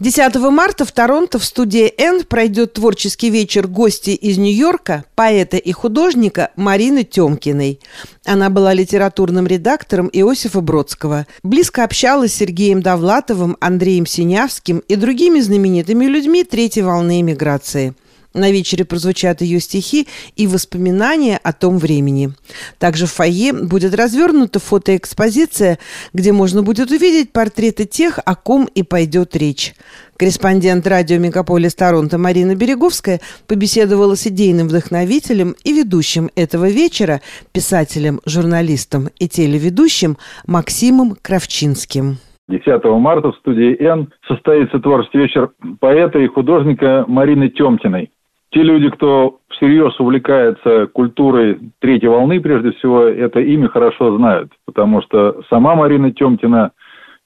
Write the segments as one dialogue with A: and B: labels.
A: 10 марта в Торонто в студии «Н» пройдет творческий вечер гости из Нью-Йорка, поэта и художника Марины Темкиной. Она была литературным редактором Иосифа Бродского. Близко общалась с Сергеем Довлатовым, Андреем Синявским и другими знаменитыми людьми третьей волны эмиграции – на вечере прозвучат ее стихи и воспоминания о том времени. Также в фойе будет развернута фотоэкспозиция, где можно будет увидеть портреты тех, о ком и пойдет речь. Корреспондент радио «Мегаполис Торонто» Марина Береговская побеседовала с идейным вдохновителем и ведущим этого вечера, писателем, журналистом и телеведущим Максимом Кравчинским.
B: 10 марта в студии «Н» состоится творческий вечер поэта и художника Марины Темкиной. Те люди, кто всерьез увлекается культурой третьей волны, прежде всего, это имя хорошо знают, потому что сама Марина Темкина,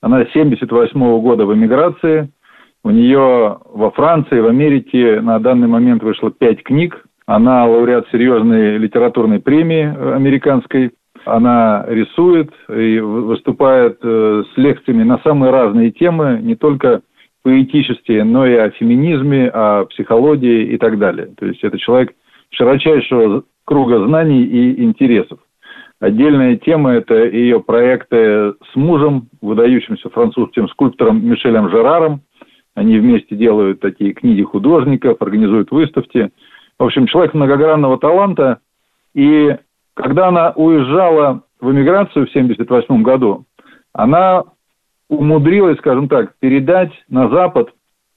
B: она 78 -го года в эмиграции, у нее во Франции, в Америке на данный момент вышло пять книг, она лауреат серьезной литературной премии американской, она рисует и выступает э, с лекциями на самые разные темы, не только поэтические, но и о феминизме, о психологии и так далее. То есть это человек широчайшего круга знаний и интересов. Отдельная тема – это ее проекты с мужем, выдающимся французским скульптором Мишелем Жераром. Они вместе делают такие книги художников, организуют выставки. В общем, человек многогранного таланта. И когда она уезжала в эмиграцию в 1978 году, она умудрилась, скажем так, передать на Запад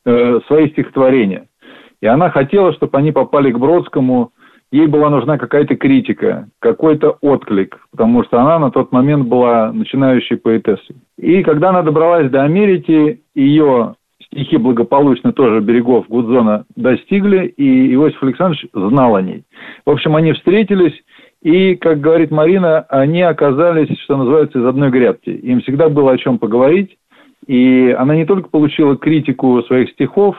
B: э, свои стихотворения. И она хотела, чтобы они попали к Бродскому. Ей была нужна какая-то критика, какой-то отклик, потому что она на тот момент была начинающей поэтессой. И когда она добралась до Америки, ее стихи благополучно тоже берегов Гудзона достигли, и Иосиф Александрович знал о ней. В общем, они встретились, и, как говорит Марина, они оказались, что называется, из одной грядки. Им всегда было о чем поговорить. И она не только получила критику своих стихов,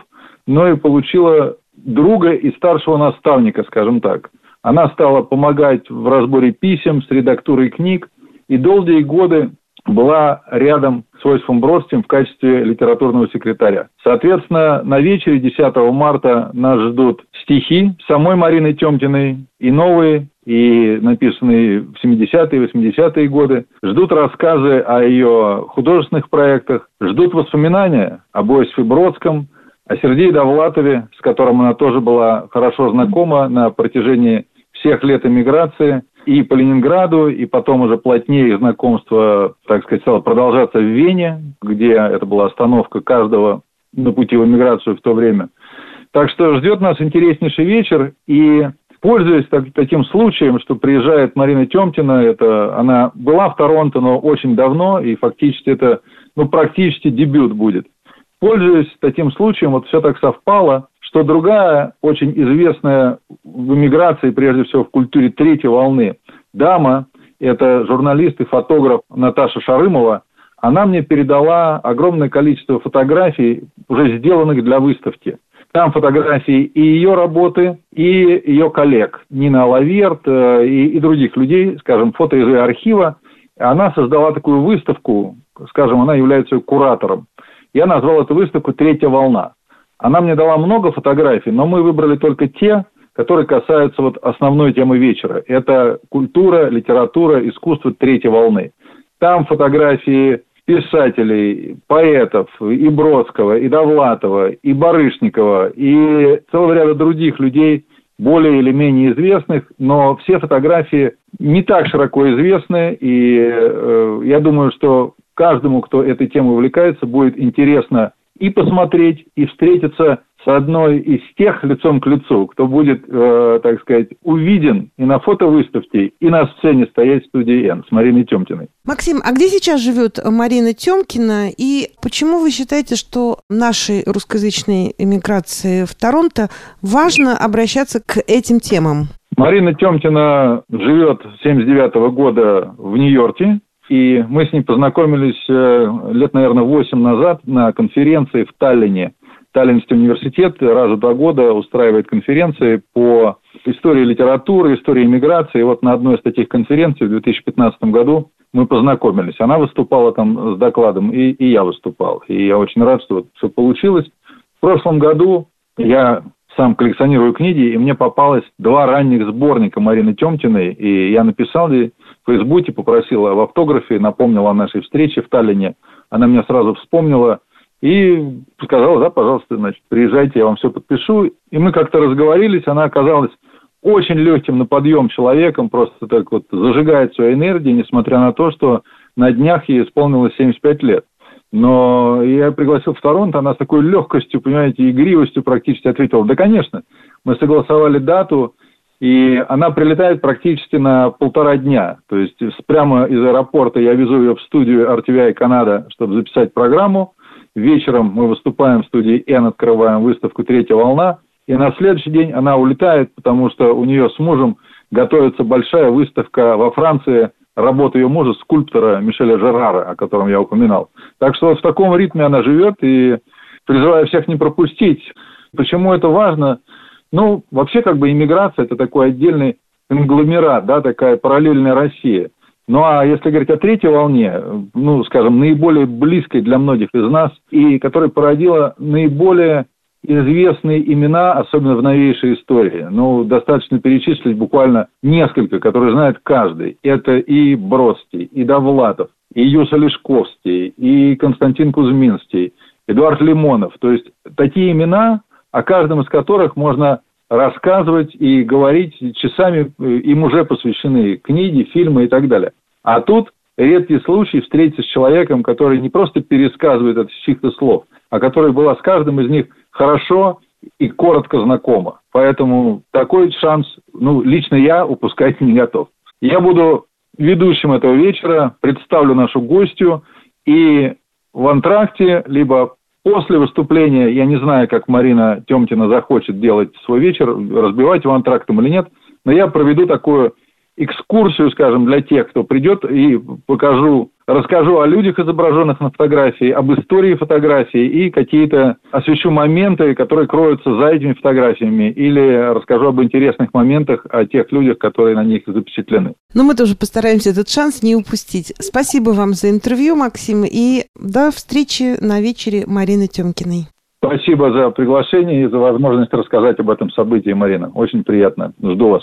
B: но и получила друга и старшего наставника, скажем так. Она стала помогать в разборе писем с редактурой книг. И долгие годы была рядом с Иосифом Бродским в качестве литературного секретаря. Соответственно, на вечере 10 марта нас ждут стихи самой Марины Темкиной и новые, и написанные в 70-е, 80-е годы. Ждут рассказы о ее художественных проектах, ждут воспоминания об Иосифе Бродском, о Сергее Довлатове, с которым она тоже была хорошо знакома на протяжении всех лет эмиграции – и по Ленинграду, и потом уже плотнее знакомство, так сказать, стало продолжаться в Вене, где это была остановка каждого на пути в эмиграцию в то время. Так что ждет нас интереснейший вечер, и пользуясь так, таким случаем, что приезжает Марина Темтина, это она была в Торонто, но очень давно, и фактически это ну, практически дебют будет. Пользуясь таким случаем, вот все так совпало, что другая очень известная в эмиграции, прежде всего в культуре третьей волны, дама, это журналист и фотограф Наташа Шарымова, она мне передала огромное количество фотографий, уже сделанных для выставки. Там фотографии и ее работы, и ее коллег, Нина Лаверт э, и, и других людей, скажем, фото из ее архива. Она создала такую выставку, скажем, она является куратором. Я назвал эту выставку «Третья волна». Она мне дала много фотографий, но мы выбрали только те, которые касаются вот основной темы вечера. Это культура, литература, искусство третьей волны. Там фотографии писателей, поэтов, и Бродского, и Довлатова, и Барышникова, и целого ряда других людей, более или менее известных, но все фотографии не так широко известны, и э, я думаю, что каждому, кто этой темой увлекается, будет интересно и посмотреть, и встретиться с одной из тех лицом к лицу, кто будет, э, так сказать, увиден и на фотовыставке, и на сцене стоять в студии «Н» с Мариной Темкиной.
A: Максим, а где сейчас живет Марина Темкина, и почему вы считаете, что нашей русскоязычной эмиграции в Торонто важно обращаться к этим темам?
B: Марина Темкина живет с 79 года в Нью-Йорке, и мы с ней познакомились э, лет, наверное, 8 назад на конференции в Таллине Таллинский университет раз в два года устраивает конференции по истории литературы, истории иммиграции. И вот на одной из таких конференций в 2015 году мы познакомились. Она выступала там с докладом, и, и я выступал. И я очень рад, что вот все получилось. В прошлом году я сам коллекционирую книги, и мне попалось два ранних сборника Марины Темтиной, и я написал ей в Фейсбуке, попросил в автографе, напомнил о нашей встрече в Таллине. Она меня сразу вспомнила и сказала, да, пожалуйста, значит, приезжайте, я вам все подпишу. И мы как-то разговорились, она оказалась очень легким на подъем человеком, просто так вот зажигает свою энергию, несмотря на то, что на днях ей исполнилось 75 лет. Но я пригласил в Торонто, она с такой легкостью, понимаете, игривостью практически ответила, да, конечно, мы согласовали дату, и она прилетает практически на полтора дня. То есть прямо из аэропорта я везу ее в студию RTVI Канада, чтобы записать программу. Вечером мы выступаем в студии N, открываем выставку «Третья волна». И на следующий день она улетает, потому что у нее с мужем готовится большая выставка во Франции работы ее мужа, скульптора Мишеля Жерара, о котором я упоминал. Так что в таком ритме она живет и призываю всех не пропустить. Почему это важно? Ну, вообще как бы иммиграция – это такой отдельный конгломерат, да, такая параллельная Россия. Ну а если говорить о третьей волне, ну, скажем, наиболее близкой для многих из нас, и которая породила наиболее известные имена, особенно в новейшей истории. Ну, достаточно перечислить буквально несколько, которые знает каждый. Это и Бродский, и Довлатов, и Юса Лешковский, и Константин Кузьминский, Эдуард Лимонов. То есть такие имена, о каждом из которых можно рассказывать и говорить часами, им уже посвящены книги, фильмы и так далее. А тут редкий случай встретиться с человеком, который не просто пересказывает с чьих-то слов, а который была с каждым из них хорошо и коротко знакома. Поэтому такой шанс, ну, лично я упускать не готов. Я буду ведущим этого вечера, представлю нашу гостью, и в антракте, либо после выступления, я не знаю, как Марина Темкина захочет делать свой вечер, разбивать его антрактом или нет, но я проведу такую экскурсию, скажем, для тех, кто придет, и покажу, расскажу о людях, изображенных на фотографии, об истории фотографии и какие-то освещу моменты, которые кроются за этими фотографиями, или расскажу об интересных моментах, о тех людях, которые на них запечатлены.
A: Ну, мы тоже постараемся этот шанс не упустить. Спасибо вам за интервью, Максим, и до встречи на вечере Марины Темкиной.
B: Спасибо за приглашение и за возможность рассказать об этом событии, Марина. Очень приятно. Жду вас.